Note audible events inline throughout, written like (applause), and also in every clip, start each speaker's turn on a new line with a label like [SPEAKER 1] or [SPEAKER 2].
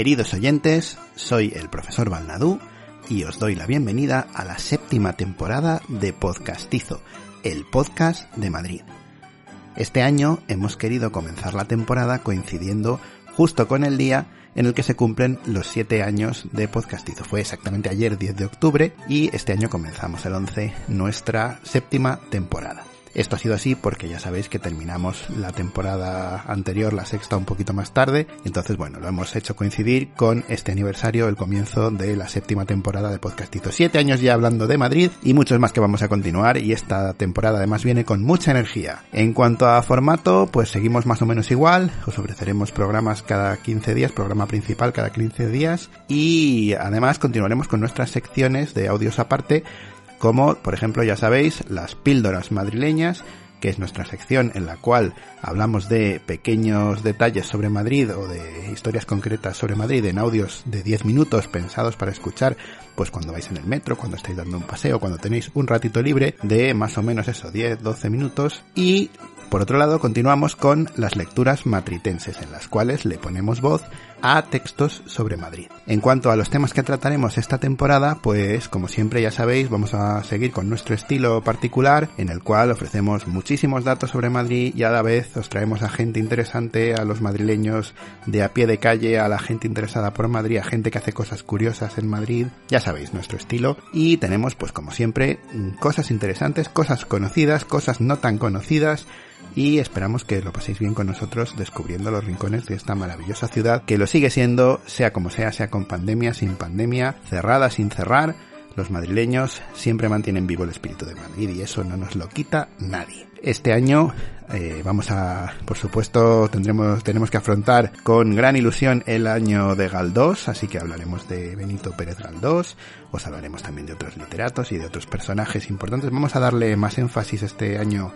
[SPEAKER 1] Queridos oyentes, soy el profesor Balnadú y os doy la bienvenida a la séptima temporada de Podcastizo, el podcast de Madrid. Este año hemos querido comenzar la temporada coincidiendo justo con el día en el que se cumplen los 7 años de Podcastizo. Fue exactamente ayer 10 de octubre y este año comenzamos el 11 nuestra séptima temporada. Esto ha sido así porque ya sabéis que terminamos la temporada anterior, la sexta, un poquito más tarde. Entonces, bueno, lo hemos hecho coincidir con este aniversario, el comienzo de la séptima temporada de Podcastizo. Siete años ya hablando de Madrid y muchos más que vamos a continuar y esta temporada además viene con mucha energía. En cuanto a formato, pues seguimos más o menos igual. Os ofreceremos programas cada 15 días, programa principal cada 15 días y además continuaremos con nuestras secciones de audios aparte como por ejemplo ya sabéis las píldoras madrileñas, que es nuestra sección en la cual hablamos de pequeños detalles sobre Madrid o de historias concretas sobre Madrid en audios de 10 minutos pensados para escuchar pues cuando vais en el metro, cuando estáis dando un paseo, cuando tenéis un ratito libre de más o menos eso, 10, 12 minutos. Y por otro lado, continuamos con las lecturas matritenses, en las cuales le ponemos voz a textos sobre Madrid. En cuanto a los temas que trataremos esta temporada, pues como siempre ya sabéis, vamos a seguir con nuestro estilo particular, en el cual ofrecemos muchísimos datos sobre Madrid y a la vez os traemos a gente interesante, a los madrileños de a pie de calle, a la gente interesada por Madrid, a gente que hace cosas curiosas en Madrid, ya sabéis nuestro estilo, y tenemos pues como siempre cosas interesantes, cosas conocidas, cosas no tan conocidas, y esperamos que lo paséis bien con nosotros descubriendo los rincones de esta maravillosa ciudad que lo sigue siendo, sea como sea, sea con pandemia, sin pandemia, cerrada, sin cerrar. Los madrileños siempre mantienen vivo el espíritu de Madrid y eso no nos lo quita nadie. Este año eh, vamos a, por supuesto, tendremos, tenemos que afrontar con gran ilusión el año de Galdós, así que hablaremos de Benito Pérez Galdós, os hablaremos también de otros literatos y de otros personajes importantes. Vamos a darle más énfasis este año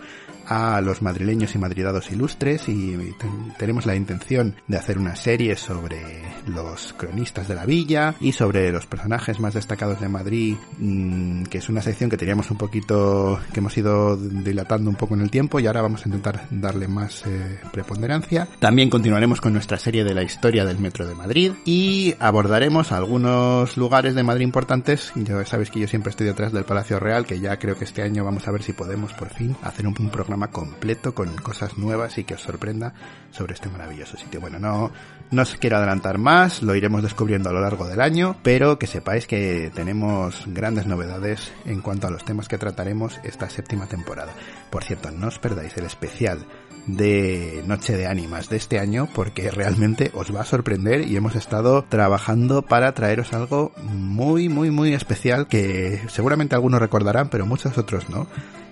[SPEAKER 1] a los madrileños y madridados ilustres y tenemos la intención de hacer una serie sobre los cronistas de la villa y sobre los personajes más destacados de Madrid, mm, que es una sección que teníamos un poquito, que hemos ido dilatando un poco en el tiempo y ahora vamos a intentar darle más eh, preponderancia. También continuaremos con nuestra serie de la historia del Metro de Madrid y abordaremos algunos lugares de Madrid importantes. Ya sabéis que yo siempre estoy detrás del Palacio Real, que ya creo que este año vamos a ver si podemos por fin hacer un, un programa completo con cosas nuevas y que os sorprenda sobre este maravilloso sitio. Bueno, no, no os quiero adelantar más, lo iremos descubriendo a lo largo del año, pero que sepáis que tenemos grandes novedades en cuanto a los temas que trataremos esta séptima temporada. Por cierto, no os perdáis el especial de Noche de Ánimas de este año porque realmente os va a sorprender y hemos estado trabajando para traeros algo muy muy muy especial que seguramente algunos recordarán pero muchos otros no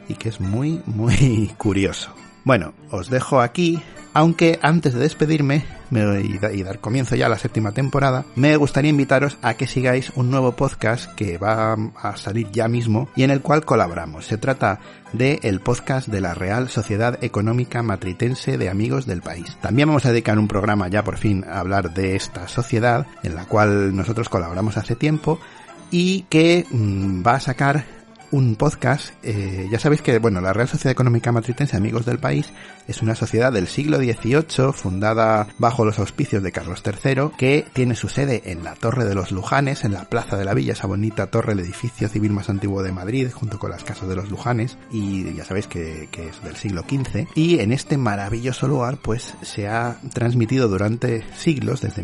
[SPEAKER 1] y que es muy muy (laughs) curioso. Bueno, os dejo aquí aunque antes de despedirme y dar comienzo ya a la séptima temporada, me gustaría invitaros a que sigáis un nuevo podcast que va a salir ya mismo y en el cual colaboramos. Se trata de el podcast de la Real Sociedad Económica Matritense de Amigos del País. También vamos a dedicar un programa ya por fin a hablar de esta sociedad en la cual nosotros colaboramos hace tiempo y que mm, va a sacar un podcast. Eh, ya sabéis que, bueno, la Real Sociedad Económica Matritense Amigos del País es una sociedad del siglo XVIII fundada bajo los auspicios de Carlos III que tiene su sede en la Torre de los Lujanes, en la Plaza de la Villa, esa bonita torre, el edificio civil más antiguo de Madrid, junto con las casas de los Lujanes, y ya sabéis que, que es del siglo XV. Y en este maravilloso lugar, pues, se ha transmitido durante siglos, desde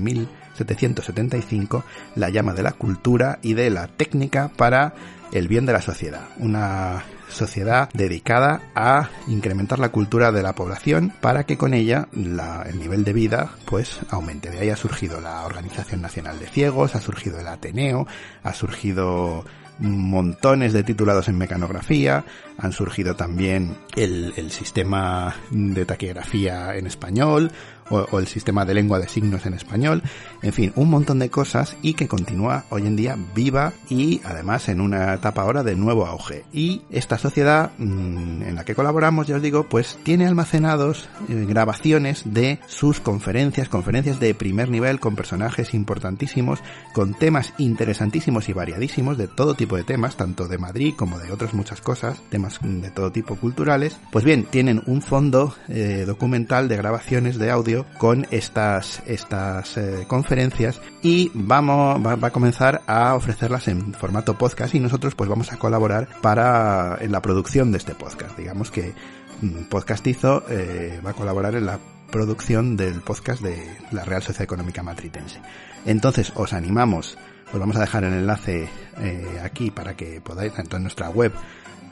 [SPEAKER 1] 1775, la llama de la cultura y de la técnica para el bien de la sociedad. Una sociedad dedicada a incrementar la cultura de la población para que con ella el nivel de vida pues aumente. De ahí ha surgido la Organización Nacional de Ciegos, ha surgido el Ateneo, ha surgido montones de titulados en mecanografía, han surgido también el, el sistema de taquigrafía en español, o, el sistema de lengua de signos en español, en fin, un montón de cosas y que continúa hoy en día viva y además en una etapa ahora de nuevo auge. Y esta sociedad mm, en la que colaboramos, ya os digo, pues tiene almacenados eh, grabaciones de sus conferencias, conferencias de primer nivel con personajes importantísimos, con temas interesantísimos y variadísimos de todo tipo de temas, tanto de Madrid como de otras muchas cosas, temas de todo tipo culturales. Pues bien, tienen un fondo eh, documental de grabaciones de audio con estas, estas eh, conferencias y vamos, va, a comenzar a ofrecerlas en formato podcast y nosotros pues vamos a colaborar para, en la producción de este podcast. Digamos que mm, Podcastizo eh, va a colaborar en la producción del podcast de la Real Sociedad Económica Matritense. Entonces os animamos, os vamos a dejar el enlace eh, aquí para que podáis, tanto en nuestra web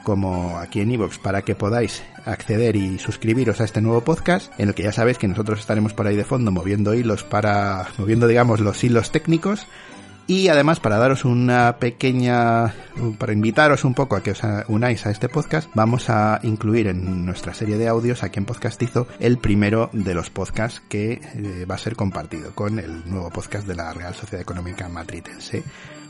[SPEAKER 1] como aquí en iVoox para que podáis acceder y suscribiros a este nuevo podcast en el que ya sabéis que nosotros estaremos por ahí de fondo moviendo hilos para, moviendo digamos los hilos técnicos. Y además para daros una pequeña, para invitaros un poco a que os unáis a este podcast, vamos a incluir en nuestra serie de audios aquí en Podcastizo el primero de los podcasts que eh, va a ser compartido con el nuevo podcast de la Real Sociedad Económica Matritense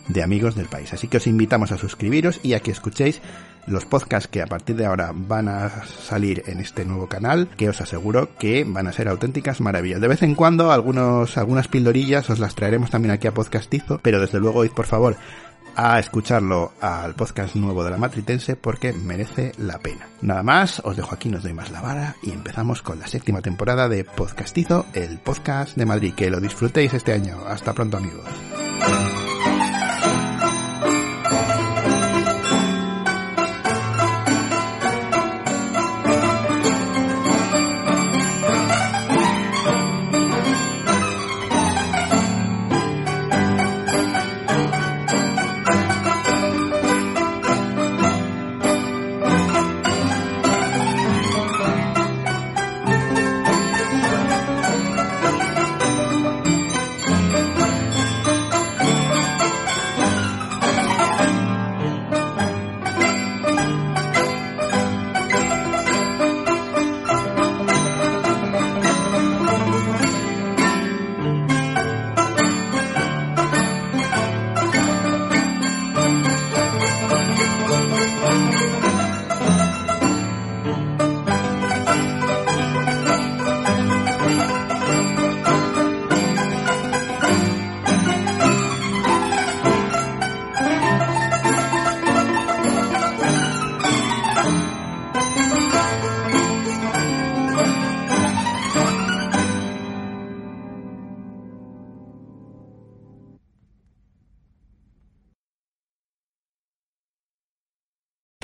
[SPEAKER 1] de amigos del país. Así que os invitamos a suscribiros y a que escuchéis los podcasts que a partir de ahora van a salir en este nuevo canal, que os aseguro que van a ser auténticas maravillas. De vez en cuando algunos, algunas pildorillas os las traeremos también aquí a Podcastizo, pero desde luego id por favor a escucharlo al podcast nuevo de la Matritense porque merece la pena. Nada más, os dejo aquí, nos doy más la vara y empezamos con la séptima temporada de Podcastizo, el podcast de Madrid. Que lo disfrutéis este año. Hasta pronto amigos.